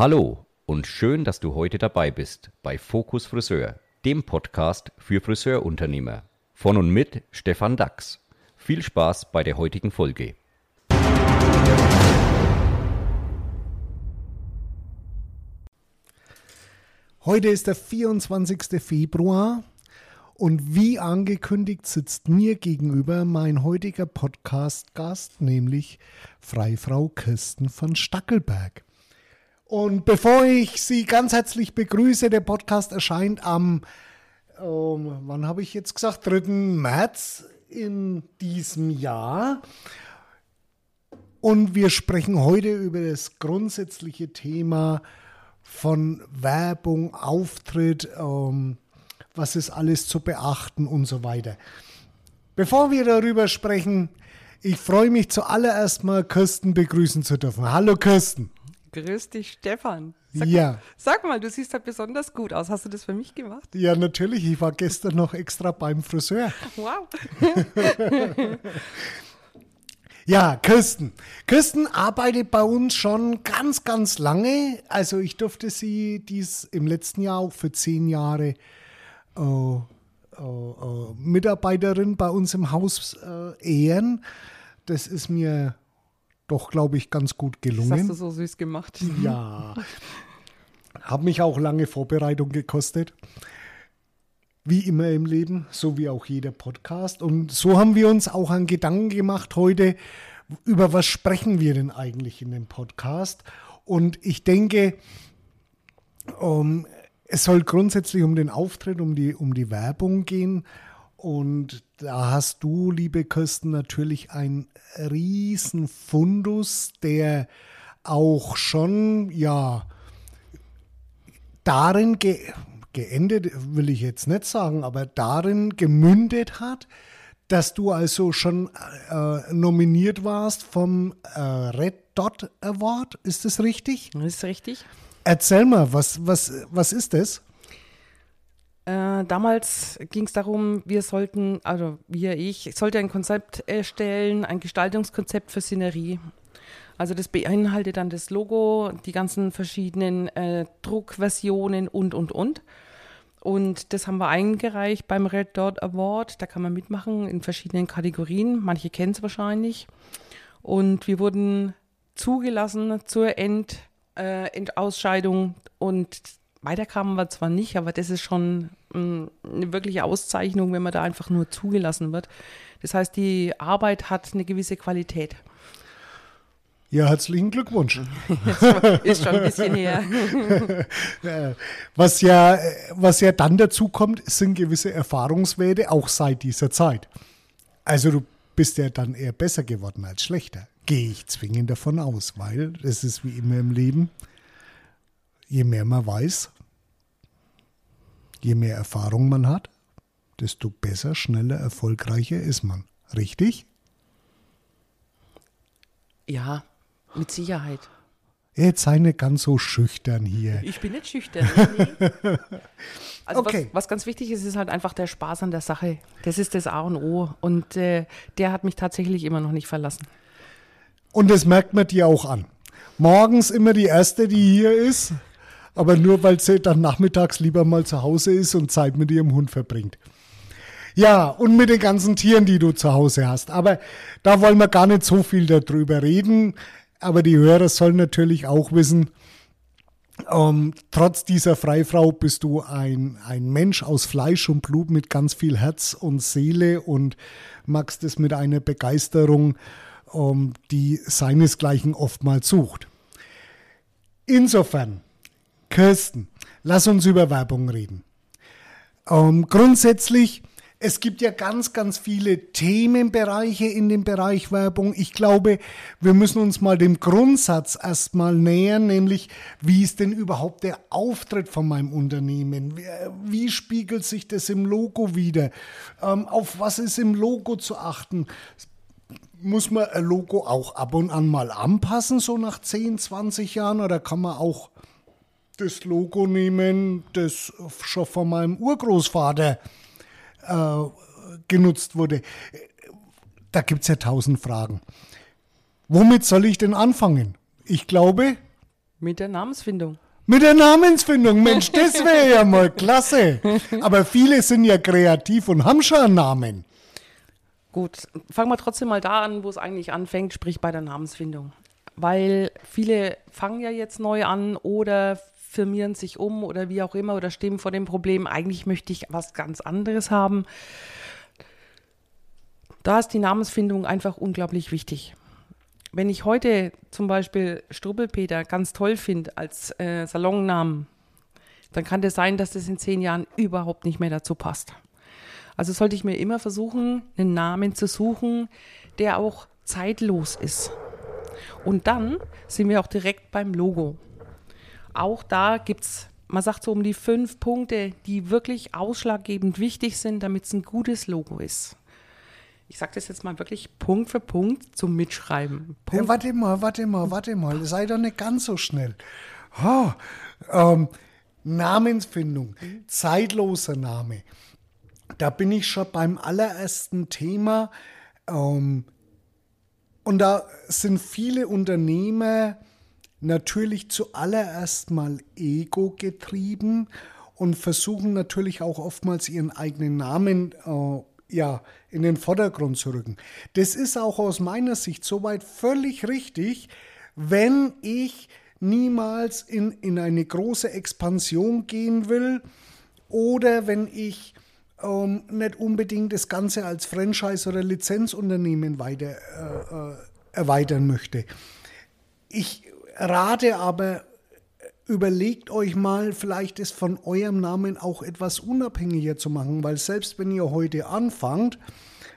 Hallo und schön, dass du heute dabei bist bei Fokus Friseur, dem Podcast für Friseurunternehmer. Von und mit Stefan Dax. Viel Spaß bei der heutigen Folge. Heute ist der 24. Februar und wie angekündigt sitzt mir gegenüber mein heutiger Podcast-Gast, nämlich Freifrau Kirsten von Stackelberg. Und bevor ich Sie ganz herzlich begrüße, der Podcast erscheint am, ähm, wann habe ich jetzt gesagt, 3. März in diesem Jahr. Und wir sprechen heute über das grundsätzliche Thema von Werbung, Auftritt, ähm, was ist alles zu beachten und so weiter. Bevor wir darüber sprechen, ich freue mich zuallererst mal, Kirsten begrüßen zu dürfen. Hallo Kirsten. Grüß dich, Stefan. Sag, ja. Sag mal, du siehst halt besonders gut aus. Hast du das für mich gemacht? Ja, natürlich. Ich war gestern noch extra beim Friseur. Wow. Ja, Kirsten. Kirsten arbeitet bei uns schon ganz, ganz lange. Also ich durfte sie dies im letzten Jahr auch für zehn Jahre äh, äh, äh, Mitarbeiterin bei uns im Haus äh, ehren. Das ist mir doch, glaube ich, ganz gut gelungen. Das hast du so süß gemacht. Ja. Hat mich auch lange Vorbereitung gekostet. Wie immer im Leben, so wie auch jeder Podcast. Und so haben wir uns auch einen Gedanken gemacht heute, über was sprechen wir denn eigentlich in dem Podcast? Und ich denke, um, es soll grundsätzlich um den Auftritt, um die, um die Werbung gehen. Und da hast du, liebe Kirsten, natürlich einen riesen Fundus, der auch schon, ja, darin ge geendet, will ich jetzt nicht sagen, aber darin gemündet hat, dass du also schon äh, nominiert warst vom äh, Red Dot Award. Ist das richtig? Das ist richtig. Erzähl mal, was, was, was ist das? Äh, damals ging es darum, wir sollten, also wir, ich, sollte ein Konzept erstellen, ein Gestaltungskonzept für Szenerie. Also das beinhaltet dann das Logo, die ganzen verschiedenen äh, Druckversionen und, und, und. Und das haben wir eingereicht beim Red Dot Award. Da kann man mitmachen in verschiedenen Kategorien. Manche kennen es wahrscheinlich. Und wir wurden zugelassen zur End, äh, Endausscheidung. Und weiter kamen wir zwar nicht, aber das ist schon eine wirkliche Auszeichnung, wenn man da einfach nur zugelassen wird. Das heißt, die Arbeit hat eine gewisse Qualität. Ja, herzlichen Glückwunsch. ist schon ein bisschen her. was, ja, was ja dann dazu kommt, sind gewisse Erfahrungswerte, auch seit dieser Zeit. Also du bist ja dann eher besser geworden als schlechter. Gehe ich zwingend davon aus, weil es ist wie immer im Leben, je mehr man weiß, je mehr Erfahrung man hat, desto besser, schneller, erfolgreicher ist man. Richtig? Ja, mit Sicherheit. Jetzt sei nicht ganz so schüchtern hier. Ich bin nicht schüchtern. Nee. Also okay. was, was, ganz wichtig ist, ist halt einfach der Spaß an der Sache. Das ist das A und O. Und äh, der hat mich tatsächlich immer noch nicht verlassen. Und das merkt man dir auch an. Morgens immer die Erste, die hier ist, aber nur, weil sie dann nachmittags lieber mal zu Hause ist und Zeit mit ihrem Hund verbringt. Ja, und mit den ganzen Tieren, die du zu Hause hast. Aber da wollen wir gar nicht so viel darüber reden. Aber die Hörer sollen natürlich auch wissen, ähm, trotz dieser Freifrau bist du ein, ein Mensch aus Fleisch und Blut mit ganz viel Herz und Seele und magst es mit einer Begeisterung, ähm, die seinesgleichen oftmals sucht. Insofern, Kirsten, lass uns über Werbung reden. Ähm, grundsätzlich es gibt ja ganz, ganz viele Themenbereiche in dem Bereich Werbung. Ich glaube, wir müssen uns mal dem Grundsatz erstmal nähern, nämlich wie ist denn überhaupt der Auftritt von meinem Unternehmen? Wie, wie spiegelt sich das im Logo wieder? Ähm, auf was ist im Logo zu achten? Muss man ein Logo auch ab und an mal anpassen, so nach 10, 20 Jahren? Oder kann man auch das Logo nehmen, das schon von meinem Urgroßvater äh, genutzt wurde. Da gibt es ja tausend Fragen. Womit soll ich denn anfangen? Ich glaube, Mit der Namensfindung. Mit der Namensfindung, Mensch, das wäre ja mal klasse. Aber viele sind ja kreativ und haben schon einen Namen. Gut, fangen wir trotzdem mal da an, wo es eigentlich anfängt, sprich bei der Namensfindung. Weil viele fangen ja jetzt neu an oder firmieren sich um oder wie auch immer oder stehen vor dem Problem, eigentlich möchte ich was ganz anderes haben. Da ist die Namensfindung einfach unglaublich wichtig. Wenn ich heute zum Beispiel Strubbelpeter ganz toll finde als äh, Salonnamen, dann kann das sein, dass das in zehn Jahren überhaupt nicht mehr dazu passt. Also sollte ich mir immer versuchen, einen Namen zu suchen, der auch zeitlos ist. Und dann sind wir auch direkt beim Logo. Auch da gibt es, man sagt so um die fünf Punkte, die wirklich ausschlaggebend wichtig sind, damit es ein gutes Logo ist. Ich sage das jetzt mal wirklich Punkt für Punkt zum Mitschreiben. Punkt. Ja, warte mal, warte mal, warte mal. Sei doch nicht ganz so schnell. Oh, ähm, Namensfindung, zeitloser Name. Da bin ich schon beim allerersten Thema. Ähm, und da sind viele Unternehmer natürlich zuallererst mal ego getrieben und versuchen natürlich auch oftmals ihren eigenen Namen äh, ja, in den Vordergrund zu rücken. Das ist auch aus meiner Sicht soweit völlig richtig, wenn ich niemals in, in eine große Expansion gehen will oder wenn ich ähm, nicht unbedingt das Ganze als Franchise- oder Lizenzunternehmen weiter äh, äh erweitern möchte. Ich rate aber, überlegt euch mal, vielleicht es von eurem Namen auch etwas unabhängiger zu machen, weil selbst wenn ihr heute anfangt,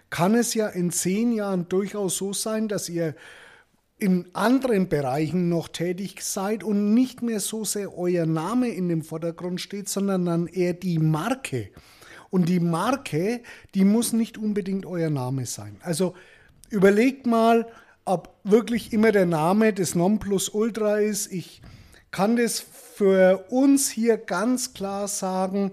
kann es ja in zehn Jahren durchaus so sein, dass ihr in anderen Bereichen noch tätig seid und nicht mehr so sehr euer Name in dem Vordergrund steht, sondern dann eher die Marke. Und die Marke, die muss nicht unbedingt euer Name sein. Also überlegt mal, ob wirklich immer der Name des Nonplusultra ist. Ich kann das für uns hier ganz klar sagen.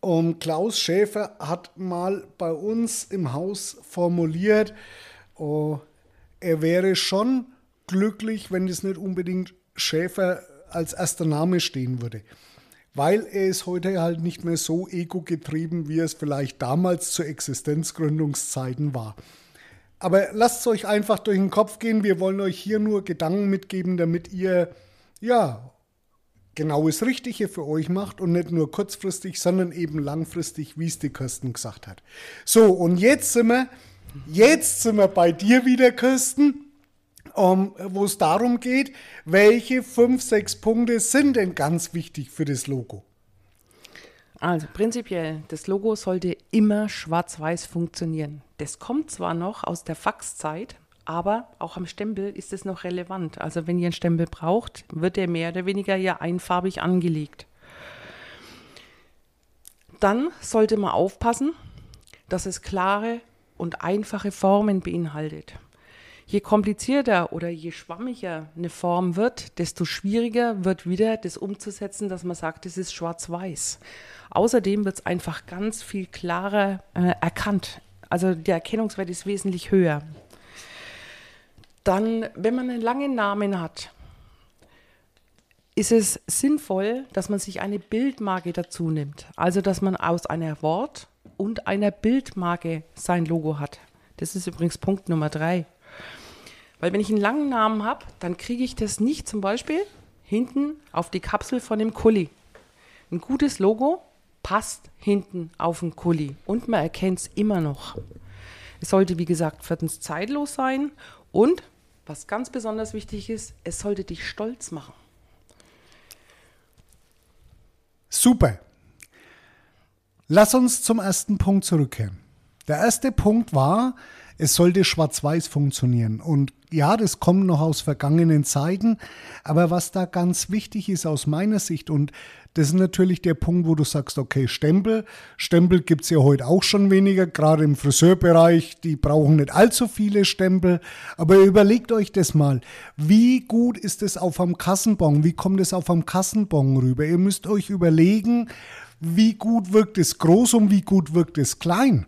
Und Klaus Schäfer hat mal bei uns im Haus formuliert, oh, er wäre schon glücklich, wenn es nicht unbedingt Schäfer als erster Name stehen würde. Weil er ist heute halt nicht mehr so ego-getrieben, wie es vielleicht damals zu Existenzgründungszeiten war. Aber lasst es euch einfach durch den Kopf gehen. Wir wollen euch hier nur Gedanken mitgeben, damit ihr ja genau das Richtige für euch macht und nicht nur kurzfristig, sondern eben langfristig, wie es die Kirsten gesagt hat. So, und jetzt sind wir, jetzt sind wir bei dir wieder, Kirsten. Um, wo es darum geht, welche fünf, sechs Punkte sind denn ganz wichtig für das Logo? Also prinzipiell, das Logo sollte immer schwarz-weiß funktionieren. Das kommt zwar noch aus der Faxzeit, aber auch am Stempel ist es noch relevant. Also wenn ihr einen Stempel braucht, wird der mehr oder weniger ja einfarbig angelegt. Dann sollte man aufpassen, dass es klare und einfache Formen beinhaltet. Je komplizierter oder je schwammiger eine Form wird, desto schwieriger wird wieder das umzusetzen, dass man sagt, es ist schwarz-weiß. Außerdem wird es einfach ganz viel klarer äh, erkannt. Also der Erkennungswert ist wesentlich höher. Dann, wenn man einen langen Namen hat, ist es sinnvoll, dass man sich eine Bildmarke dazu nimmt. Also, dass man aus einer Wort- und einer Bildmarke sein Logo hat. Das ist übrigens Punkt Nummer drei. Weil wenn ich einen langen Namen habe, dann kriege ich das nicht zum Beispiel hinten auf die Kapsel von dem Kuli. Ein gutes Logo passt hinten auf den Kuli und man erkennt es immer noch. Es sollte, wie gesagt, viertens zeitlos sein und, was ganz besonders wichtig ist, es sollte dich stolz machen. Super. Lass uns zum ersten Punkt zurückkehren. Der erste Punkt war, es sollte schwarz-weiß funktionieren. Und ja, das kommt noch aus vergangenen Zeiten. Aber was da ganz wichtig ist aus meiner Sicht, und das ist natürlich der Punkt, wo du sagst, okay, Stempel. Stempel gibt es ja heute auch schon weniger, gerade im Friseurbereich. Die brauchen nicht allzu viele Stempel. Aber überlegt euch das mal. Wie gut ist es auf einem Kassenbon? Wie kommt es auf einem Kassenbon rüber? Ihr müsst euch überlegen, wie gut wirkt es groß und wie gut wirkt es klein.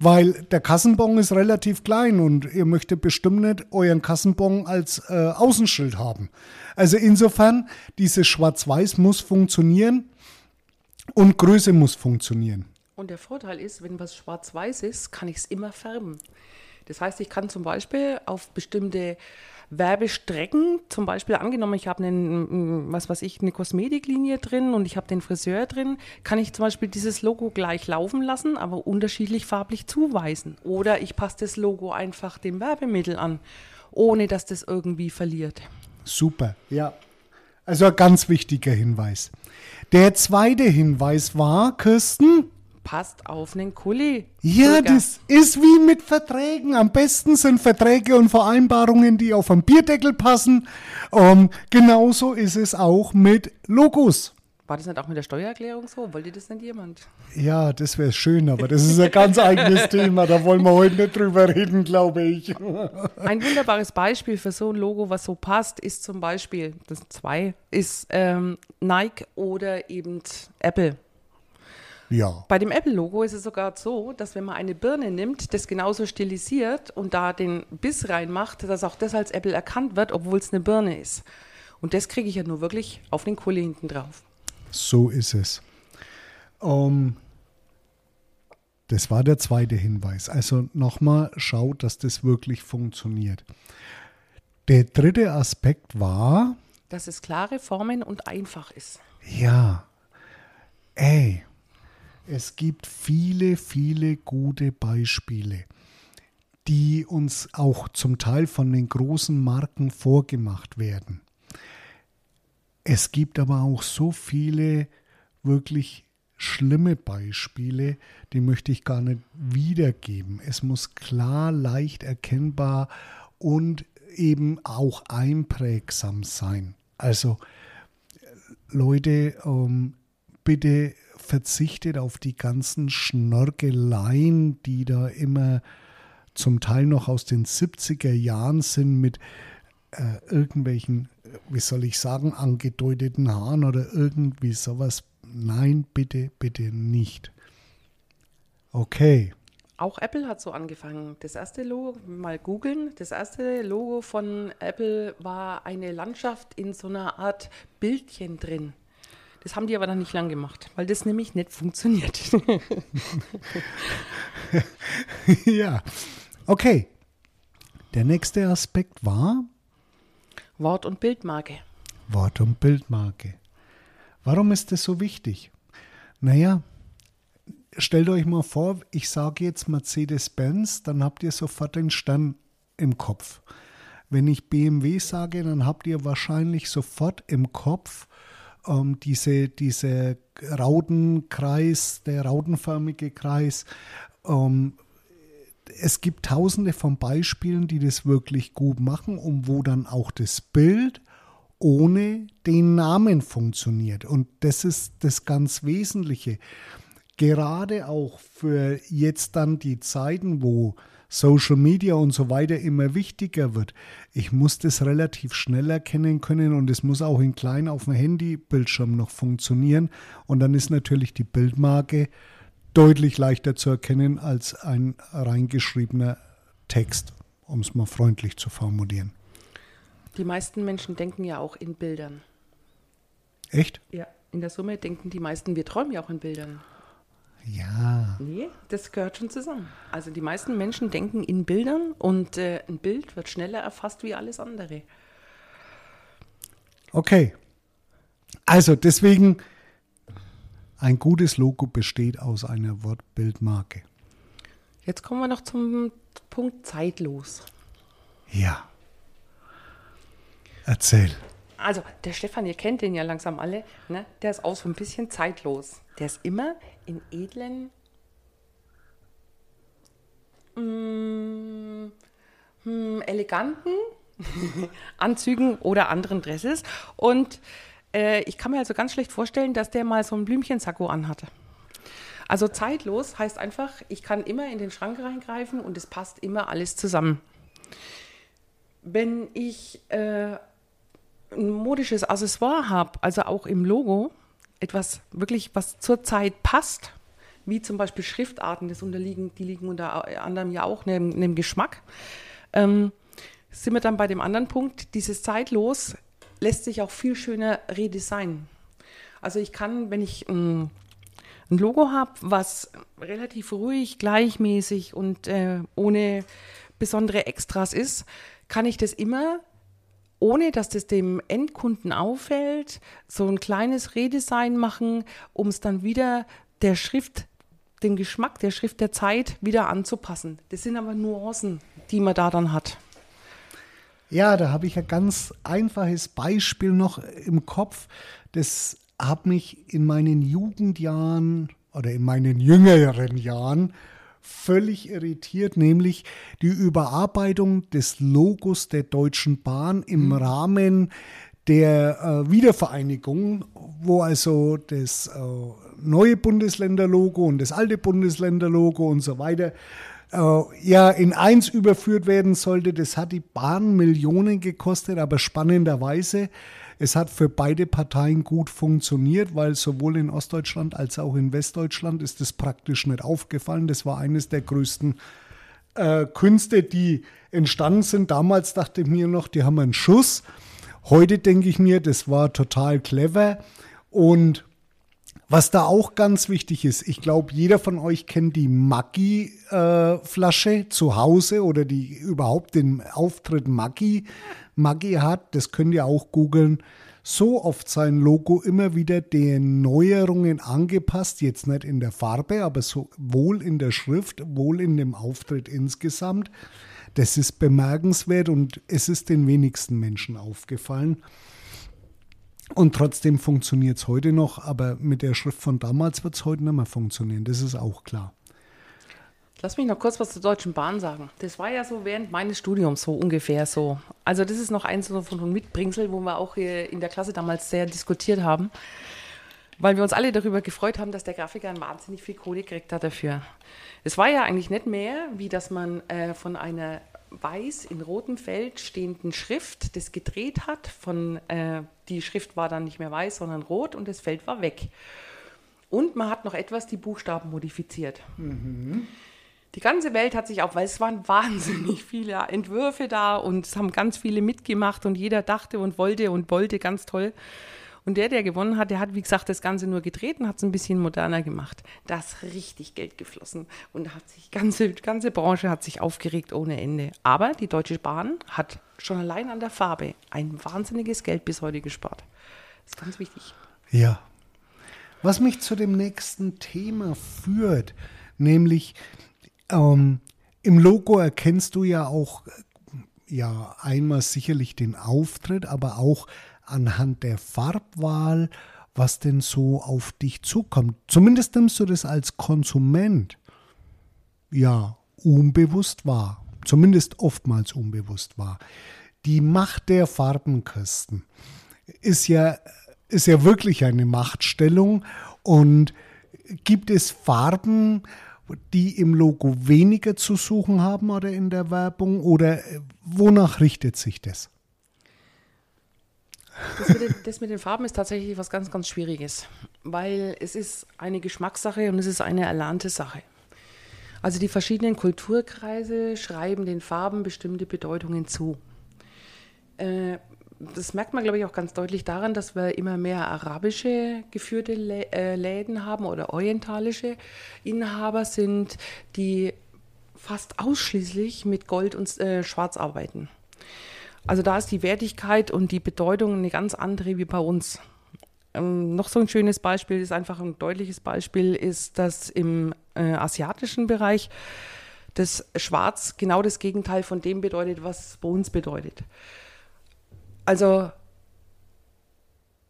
Weil der Kassenbon ist relativ klein und ihr möchtet bestimmt nicht euren Kassenbon als äh, Außenschild haben. Also insofern, dieses Schwarz-Weiß muss funktionieren und Größe muss funktionieren. Und der Vorteil ist, wenn was schwarz-weiß ist, kann ich es immer färben. Das heißt, ich kann zum Beispiel auf bestimmte Werbestrecken, zum Beispiel angenommen, ich habe einen, was weiß ich, eine Kosmetiklinie drin und ich habe den Friseur drin, kann ich zum Beispiel dieses Logo gleich laufen lassen, aber unterschiedlich farblich zuweisen. Oder ich passe das Logo einfach dem Werbemittel an, ohne dass das irgendwie verliert. Super, ja. Also ein ganz wichtiger Hinweis. Der zweite Hinweis war, Kirsten, passt auf einen Kuli. Ja, das ist wie mit Verträgen. Am besten sind Verträge und Vereinbarungen, die auf einen Bierdeckel passen. Ähm, genauso ist es auch mit Logos. War das nicht auch mit der Steuererklärung so? Wollte das nicht jemand? Ja, das wäre schön, aber das ist ein ganz eigenes Thema. Da wollen wir heute nicht drüber reden, glaube ich. Ein wunderbares Beispiel für so ein Logo, was so passt, ist zum Beispiel, das sind zwei, ist ähm, Nike oder eben Apple. Ja. Bei dem Apple-Logo ist es sogar so, dass wenn man eine Birne nimmt, das genauso stilisiert und da den Biss reinmacht, dass auch das als Apple erkannt wird, obwohl es eine Birne ist. Und das kriege ich ja nur wirklich auf den Kohle hinten drauf. So ist es. Ähm, das war der zweite Hinweis. Also nochmal, schaut, dass das wirklich funktioniert. Der dritte Aspekt war. Dass es klare Formen und einfach ist. Ja. Ey, es gibt viele, viele gute Beispiele, die uns auch zum Teil von den großen Marken vorgemacht werden. Es gibt aber auch so viele wirklich schlimme Beispiele, die möchte ich gar nicht wiedergeben. Es muss klar, leicht erkennbar und eben auch einprägsam sein. Also Leute, ähm, bitte verzichtet auf die ganzen Schnorkeleien, die da immer zum Teil noch aus den 70er Jahren sind mit äh, irgendwelchen, wie soll ich sagen, angedeuteten Haaren oder irgendwie sowas. Nein, bitte, bitte nicht. Okay. Auch Apple hat so angefangen. Das erste Logo, mal googeln, das erste Logo von Apple war eine Landschaft in so einer Art Bildchen drin. Das haben die aber dann nicht lang gemacht, weil das nämlich nicht funktioniert. ja, okay. Der nächste Aspekt war Wort- und Bildmarke. Wort- und Bildmarke. Warum ist das so wichtig? Naja, stellt euch mal vor, ich sage jetzt Mercedes-Benz, dann habt ihr sofort den Stern im Kopf. Wenn ich BMW sage, dann habt ihr wahrscheinlich sofort im Kopf ähm, diese, diese Raudenkreis, der raudenförmige Kreis. Ähm, es gibt tausende von Beispielen, die das wirklich gut machen und wo dann auch das Bild ohne den Namen funktioniert. Und das ist das ganz Wesentliche. Gerade auch für jetzt dann die Zeiten, wo Social Media und so weiter immer wichtiger wird. Ich muss das relativ schnell erkennen können und es muss auch in klein auf dem Handybildschirm noch funktionieren. Und dann ist natürlich die Bildmarke deutlich leichter zu erkennen als ein reingeschriebener Text, um es mal freundlich zu formulieren. Die meisten Menschen denken ja auch in Bildern. Echt? Ja, in der Summe denken die meisten, wir träumen ja auch in Bildern. Ja. Nee, das gehört schon zusammen. Also die meisten Menschen denken in Bildern und äh, ein Bild wird schneller erfasst wie alles andere. Okay. Also deswegen, ein gutes Logo besteht aus einer Wortbildmarke. Jetzt kommen wir noch zum Punkt zeitlos. Ja. Erzähl. Also, der Stefan, ihr kennt den ja langsam alle, ne? der ist auch so ein bisschen zeitlos. Der ist immer in edlen, mm, hm, eleganten Anzügen oder anderen Dresses. Und äh, ich kann mir also ganz schlecht vorstellen, dass der mal so ein Blümchensacko anhatte. Also zeitlos heißt einfach, ich kann immer in den Schrank reingreifen und es passt immer alles zusammen. Wenn ich äh, ein modisches Accessoire habe, also auch im Logo, etwas wirklich, was zur Zeit passt, wie zum Beispiel Schriftarten, das unterliegen, die liegen unter anderem ja auch neben, neben Geschmack. Ähm, sind wir dann bei dem anderen Punkt, dieses Zeitlos lässt sich auch viel schöner redesignen. Also ich kann, wenn ich ein, ein Logo habe, was relativ ruhig, gleichmäßig und äh, ohne besondere Extras ist, kann ich das immer, ohne dass das dem Endkunden auffällt, so ein kleines Redesign machen, um es dann wieder der Schrift, den Geschmack der Schrift der Zeit wieder anzupassen. Das sind aber Nuancen, die man da dann hat. Ja, da habe ich ein ganz einfaches Beispiel noch im Kopf. Das hat mich in meinen Jugendjahren oder in meinen jüngeren Jahren völlig irritiert, nämlich die Überarbeitung des Logos der Deutschen Bahn im mhm. Rahmen der äh, Wiedervereinigung, wo also das äh, neue Bundesländerlogo und das alte Bundesländerlogo und so weiter ja in eins überführt werden sollte. Das hat die Bahn Millionen gekostet, aber spannenderweise, es hat für beide Parteien gut funktioniert, weil sowohl in Ostdeutschland als auch in Westdeutschland ist das praktisch nicht aufgefallen. Das war eines der größten äh, Künste, die entstanden sind. Damals dachte ich mir noch, die haben einen Schuss. Heute denke ich mir, das war total clever und was da auch ganz wichtig ist, ich glaube, jeder von euch kennt die Maggi-Flasche äh, zu Hause oder die überhaupt den Auftritt Maggi, Maggi hat. Das könnt ihr auch googeln. So oft sein Logo immer wieder den Neuerungen angepasst, jetzt nicht in der Farbe, aber sowohl in der Schrift, wohl in dem Auftritt insgesamt. Das ist bemerkenswert und es ist den wenigsten Menschen aufgefallen. Und trotzdem funktioniert es heute noch, aber mit der Schrift von damals wird es heute nicht mehr funktionieren. Das ist auch klar. Lass mich noch kurz was zur Deutschen Bahn sagen. Das war ja so während meines Studiums so ungefähr so. Also das ist noch eins von Mitbringsel, wo wir auch in der Klasse damals sehr diskutiert haben, weil wir uns alle darüber gefreut haben, dass der Grafiker wahnsinnig viel Kohle gekriegt hat dafür. Es war ja eigentlich nicht mehr, wie dass man äh, von einer weiß in rotem Feld stehenden Schrift das gedreht hat. Von, äh, die Schrift war dann nicht mehr weiß, sondern rot und das Feld war weg. Und man hat noch etwas die Buchstaben modifiziert. Mhm. Die ganze Welt hat sich auch, weil es waren wahnsinnig viele Entwürfe da und es haben ganz viele mitgemacht und jeder dachte und wollte und wollte ganz toll. Und der, der gewonnen hat, der hat, wie gesagt, das Ganze nur gedreht und hat es ein bisschen moderner gemacht. Da ist richtig Geld geflossen und hat sich, ganze, ganze Branche hat sich aufgeregt ohne Ende. Aber die Deutsche Bahn hat schon allein an der Farbe ein wahnsinniges Geld bis heute gespart. Das ist ganz wichtig. Ja. Was mich zu dem nächsten Thema führt, nämlich ähm, im Logo erkennst du ja auch ja einmal sicherlich den Auftritt, aber auch anhand der Farbwahl, was denn so auf dich zukommt. Zumindest nimmst du das als Konsument ja unbewusst wahr. Zumindest oftmals unbewusst wahr. Die Macht der Farbenkästen ist ja, ist ja wirklich eine Machtstellung und gibt es Farben, die im Logo weniger zu suchen haben oder in der Werbung oder wonach richtet sich das? Das mit, den, das mit, den, Farben ist tatsächlich was ganz, ganz Schwieriges, weil es ist eine Geschmackssache und es ist eine erlernte Sache. Also die verschiedenen Kulturkreise schreiben den Farben bestimmte Bedeutungen zu. Äh, das merkt man, glaube ich, auch ganz deutlich daran, dass wir immer mehr arabische geführte äh, Läden haben oder orientalische Inhaber sind, die fast ausschließlich mit Gold und äh, Schwarz arbeiten. Also da ist die Wertigkeit und die Bedeutung eine ganz andere wie bei uns. Ähm, noch so ein schönes Beispiel ist einfach ein deutliches Beispiel, ist, dass im äh, asiatischen Bereich das Schwarz genau das Gegenteil von dem bedeutet, was bei uns bedeutet. Also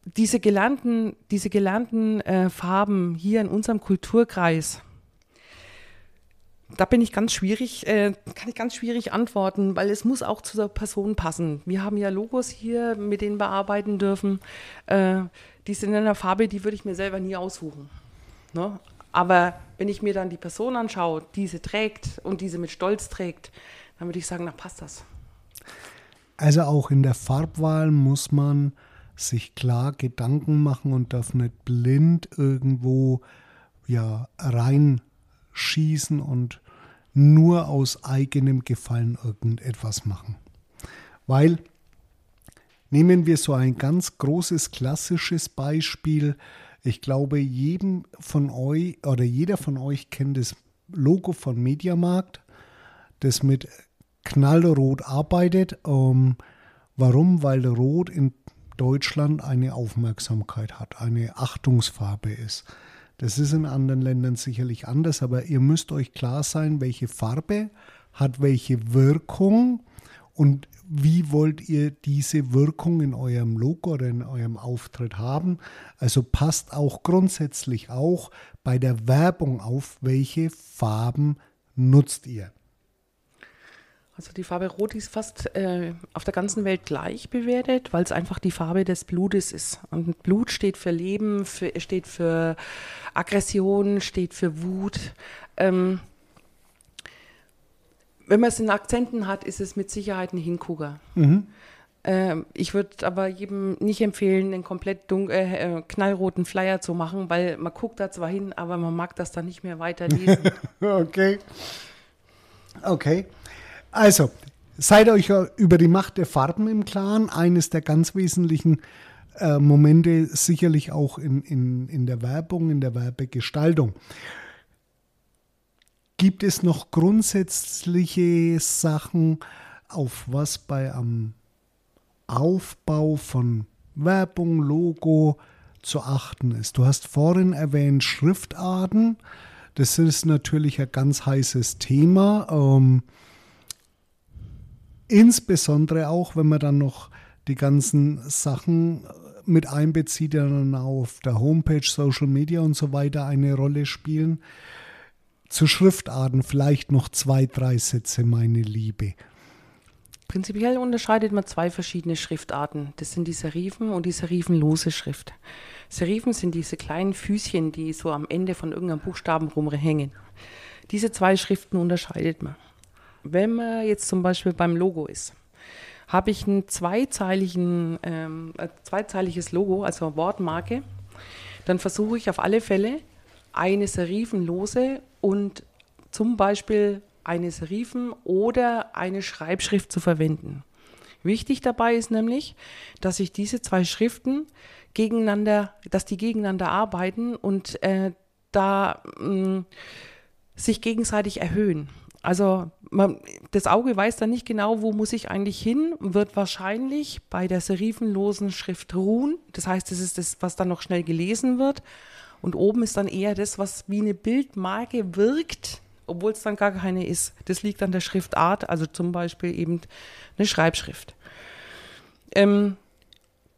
diese gelernten, diese gelernten äh, Farben hier in unserem Kulturkreis, da bin ich ganz schwierig, äh, kann ich ganz schwierig antworten, weil es muss auch zu der Person passen. Wir haben ja Logos hier, mit denen wir arbeiten dürfen. Äh, die sind in einer Farbe, die würde ich mir selber nie aussuchen. Ne? Aber wenn ich mir dann die Person anschaue, die sie trägt und diese mit Stolz trägt, dann würde ich sagen, na passt das. Also auch in der Farbwahl muss man sich klar Gedanken machen und darf nicht blind irgendwo ja reinschießen und nur aus eigenem Gefallen irgendetwas machen. Weil nehmen wir so ein ganz großes klassisches Beispiel. Ich glaube, jedem von euch oder jeder von euch kennt das Logo von Mediamarkt, das mit knallrot arbeitet. Ähm, warum? Weil Rot in Deutschland eine Aufmerksamkeit hat, eine Achtungsfarbe ist. Das ist in anderen Ländern sicherlich anders, aber ihr müsst euch klar sein, welche Farbe hat welche Wirkung und wie wollt ihr diese Wirkung in eurem Logo oder in eurem Auftritt haben. Also passt auch grundsätzlich auch bei der Werbung auf, welche Farben nutzt ihr. Also die Farbe Rot ist fast äh, auf der ganzen Welt gleich bewertet, weil es einfach die Farbe des Blutes ist. Und Blut steht für Leben, für, steht für Aggression, steht für Wut. Ähm, wenn man es in Akzenten hat, ist es mit Sicherheit ein Hingucker. Mhm. Ähm, ich würde aber jedem nicht empfehlen, einen komplett dunkel, äh, knallroten Flyer zu machen, weil man guckt da zwar hin, aber man mag das dann nicht mehr weiterlesen. okay. Okay. Also, seid euch über die Macht der Farben im Klaren. Eines der ganz wesentlichen äh, Momente sicherlich auch in, in, in der Werbung, in der Werbegestaltung. Gibt es noch grundsätzliche Sachen, auf was bei am Aufbau von Werbung, Logo zu achten ist? Du hast vorhin erwähnt Schriftarten. Das ist natürlich ein ganz heißes Thema. Ähm, Insbesondere auch, wenn man dann noch die ganzen Sachen mit einbezieht, die dann auf der Homepage, Social Media und so weiter eine Rolle spielen. Zu Schriftarten vielleicht noch zwei, drei Sätze, meine Liebe. Prinzipiell unterscheidet man zwei verschiedene Schriftarten. Das sind die Serifen und die serifenlose Schrift. Serifen sind diese kleinen Füßchen, die so am Ende von irgendeinem Buchstaben rumhängen. Diese zwei Schriften unterscheidet man wenn man jetzt zum Beispiel beim Logo ist, habe ich ein zweizeiligen, ähm, zweizeiliges Logo, also Wortmarke, dann versuche ich auf alle Fälle eine serifenlose und zum Beispiel eine Serifen oder eine Schreibschrift zu verwenden. Wichtig dabei ist nämlich, dass ich diese zwei Schriften gegeneinander, dass die gegeneinander arbeiten und äh, da mh, mm, sich gegenseitig erhöhen. Also man, das Auge weiß dann nicht genau, wo muss ich eigentlich hin, wird wahrscheinlich bei der serifenlosen Schrift ruhen. Das heißt, das ist das, was dann noch schnell gelesen wird. Und oben ist dann eher das, was wie eine Bildmarke wirkt, obwohl es dann gar keine ist. Das liegt an der Schriftart, also zum Beispiel eben eine Schreibschrift. Ähm,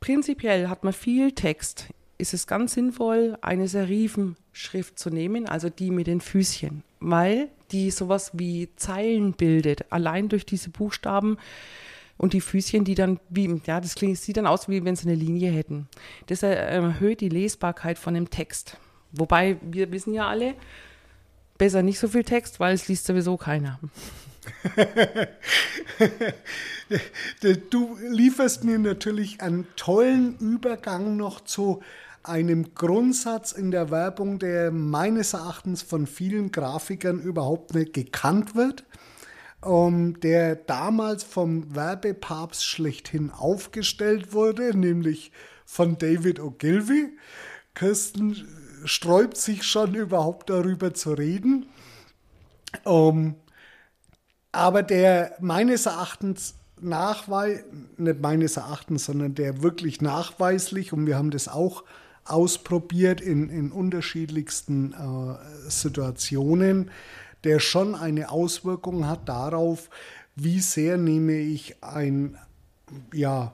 prinzipiell hat man viel Text. Ist es ganz sinnvoll, eine Serifenschrift zu nehmen, also die mit den Füßchen, weil die sowas wie Zeilen bildet, allein durch diese Buchstaben und die Füßchen, die dann wie, ja, das klingt, sieht dann aus, wie wenn sie eine Linie hätten. Das erhöht die Lesbarkeit von dem Text. Wobei wir wissen ja alle, besser nicht so viel Text, weil es liest sowieso keiner. du lieferst mir natürlich einen tollen Übergang noch zu einem Grundsatz in der Werbung, der meines Erachtens von vielen Grafikern überhaupt nicht gekannt wird, ähm, der damals vom Werbepapst schlechthin aufgestellt wurde, nämlich von David Ogilvy. Kirsten sträubt sich schon überhaupt darüber zu reden. Ähm, aber der meines Erachtens nachweis, nicht meines Erachtens, sondern der wirklich nachweislich, und wir haben das auch ausprobiert in, in unterschiedlichsten äh, Situationen, der schon eine Auswirkung hat darauf, wie sehr nehme ich ein, ja,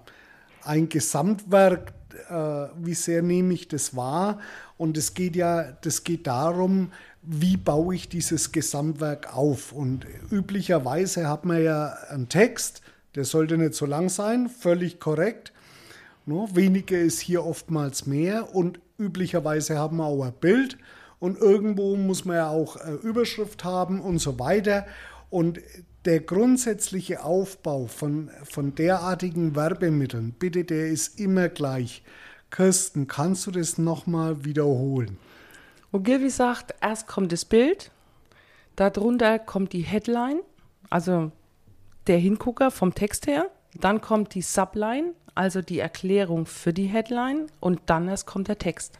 ein Gesamtwerk, äh, wie sehr nehme ich das wahr. Und es geht ja, das geht darum, wie baue ich dieses Gesamtwerk auf. Und üblicherweise hat man ja einen Text, der sollte nicht so lang sein, völlig korrekt. No, weniger ist hier oftmals mehr und üblicherweise haben wir auch ein Bild und irgendwo muss man ja auch eine Überschrift haben und so weiter. Und der grundsätzliche Aufbau von, von derartigen Werbemitteln, bitte, der ist immer gleich. Kirsten, kannst du das nochmal wiederholen? Ogilvy sagt, erst kommt das Bild, darunter kommt die Headline, also der Hingucker vom Text her, dann kommt die Subline, also die Erklärung für die Headline und dann erst kommt der Text.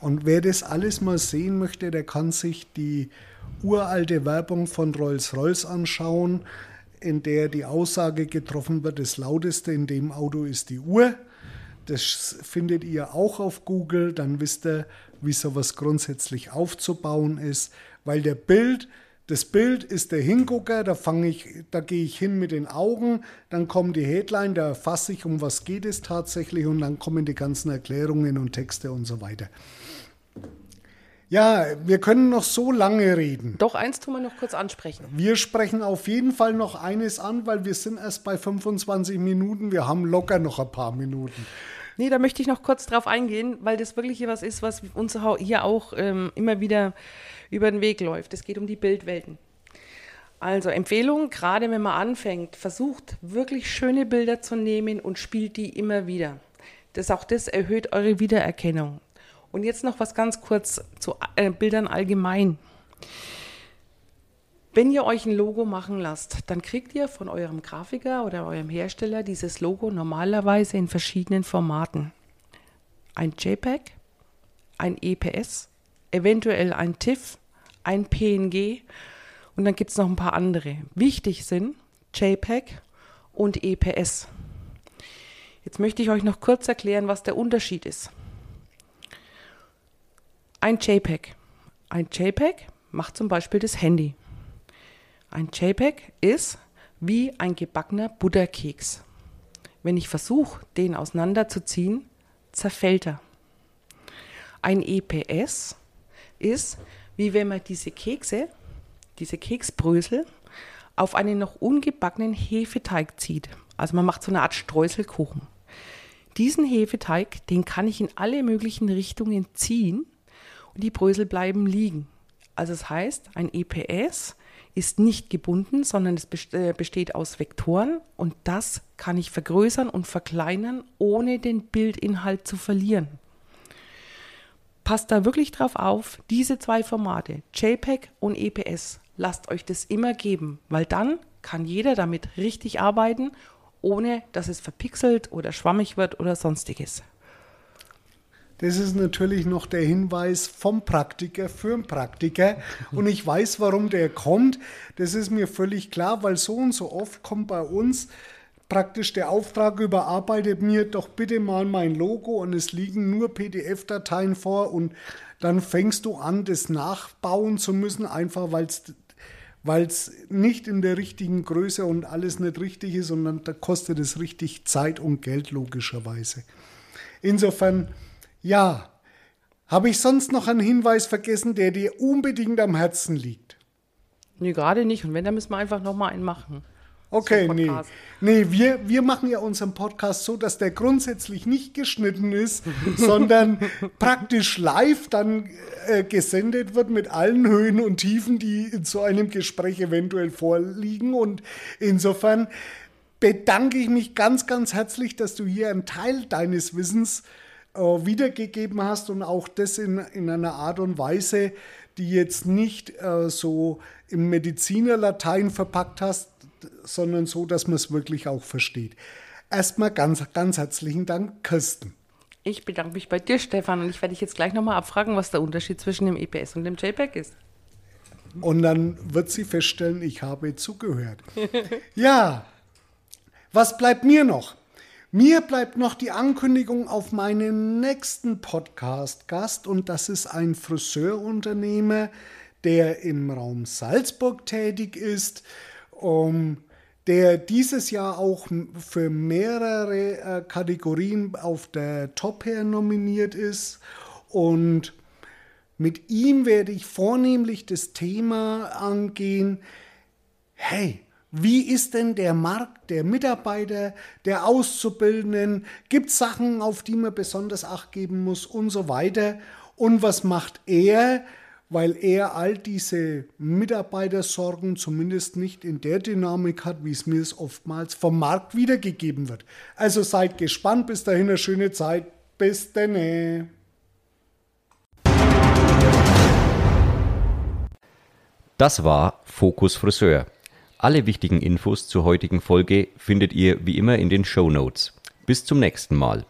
Und wer das alles mal sehen möchte, der kann sich die uralte Werbung von Rolls-Royce anschauen, in der die Aussage getroffen wird, das lauteste in dem Auto ist die Uhr. Das findet ihr auch auf Google, dann wisst ihr, wie sowas grundsätzlich aufzubauen ist, weil der Bild, das Bild ist der Hingucker, da fange ich, da gehe ich hin mit den Augen, dann kommt die Headline, da erfasse ich, um was geht es tatsächlich und dann kommen die ganzen Erklärungen und Texte und so weiter. Ja, wir können noch so lange reden. Doch, eins tun wir noch kurz ansprechen. Wir sprechen auf jeden Fall noch eines an, weil wir sind erst bei 25 Minuten. Wir haben locker noch ein paar Minuten. Nee, da möchte ich noch kurz drauf eingehen, weil das wirklich was ist, was uns hier auch ähm, immer wieder über den Weg läuft. Es geht um die Bildwelten. Also Empfehlung, gerade wenn man anfängt, versucht wirklich schöne Bilder zu nehmen und spielt die immer wieder. Das auch das erhöht eure Wiedererkennung. Und jetzt noch was ganz kurz zu äh, Bildern allgemein. Wenn ihr euch ein Logo machen lasst, dann kriegt ihr von eurem Grafiker oder eurem Hersteller dieses Logo normalerweise in verschiedenen Formaten. Ein JPEG, ein EPS, eventuell ein TIFF, ein PNG und dann gibt es noch ein paar andere. Wichtig sind JPEG und EPS. Jetzt möchte ich euch noch kurz erklären, was der Unterschied ist. Ein JPEG. Ein JPEG macht zum Beispiel das Handy. Ein JPEG ist wie ein gebackener Butterkeks. Wenn ich versuche, den auseinanderzuziehen, zerfällt er. Ein EPS ist wie wenn man diese Kekse, diese Keksbrösel, auf einen noch ungebackenen Hefeteig zieht. Also man macht so eine Art Streuselkuchen. Diesen Hefeteig, den kann ich in alle möglichen Richtungen ziehen die Brösel bleiben liegen. Also das heißt, ein EPS ist nicht gebunden, sondern es äh, besteht aus Vektoren und das kann ich vergrößern und verkleinern, ohne den Bildinhalt zu verlieren. Passt da wirklich drauf auf, diese zwei Formate, JPEG und EPS, lasst euch das immer geben, weil dann kann jeder damit richtig arbeiten, ohne dass es verpixelt oder schwammig wird oder sonstiges. Das ist natürlich noch der Hinweis vom Praktiker für den Praktiker. Und ich weiß, warum der kommt. Das ist mir völlig klar, weil so und so oft kommt bei uns praktisch der Auftrag, überarbeitet mir doch bitte mal mein Logo und es liegen nur PDF-Dateien vor und dann fängst du an, das nachbauen zu müssen, einfach weil es weil es nicht in der richtigen Größe und alles nicht richtig ist, sondern da kostet es richtig Zeit und Geld logischerweise. Insofern ja, habe ich sonst noch einen Hinweis vergessen, der dir unbedingt am Herzen liegt? Nee, gerade nicht. Und wenn, dann müssen wir einfach nochmal einen machen. Okay, nee. Nee, wir, wir machen ja unseren Podcast so, dass der grundsätzlich nicht geschnitten ist, sondern praktisch live dann äh, gesendet wird mit allen Höhen und Tiefen, die in so einem Gespräch eventuell vorliegen. Und insofern bedanke ich mich ganz, ganz herzlich, dass du hier einen Teil deines Wissens äh, äh, wiedergegeben hast und auch das in, in einer Art und Weise, die jetzt nicht äh, so im Medizinerlatein verpackt hast, sondern so, dass man es wirklich auch versteht. Erstmal ganz, ganz herzlichen Dank, Kirsten. Ich bedanke mich bei dir, Stefan, und ich werde dich jetzt gleich nochmal abfragen, was der Unterschied zwischen dem EPS und dem JPEG ist. Und dann wird sie feststellen, ich habe zugehört. ja, was bleibt mir noch? Mir bleibt noch die Ankündigung auf meinen nächsten Podcast-Gast und das ist ein Friseurunternehmer, der im Raum Salzburg tätig ist, um, der dieses Jahr auch für mehrere äh, Kategorien auf der Top Hair nominiert ist. Und mit ihm werde ich vornehmlich das Thema angehen, hey, wie ist denn der Markt der Mitarbeiter, der Auszubildenden? Gibt es Sachen, auf die man besonders acht geben muss und so weiter? Und was macht er, weil er all diese Mitarbeitersorgen zumindest nicht in der Dynamik hat, wie es mir es oftmals vom Markt wiedergegeben wird. Also seid gespannt, bis dahin eine schöne Zeit. Bis dann. Das war Fokus Friseur. Alle wichtigen Infos zur heutigen Folge findet ihr wie immer in den Show Notes. Bis zum nächsten Mal.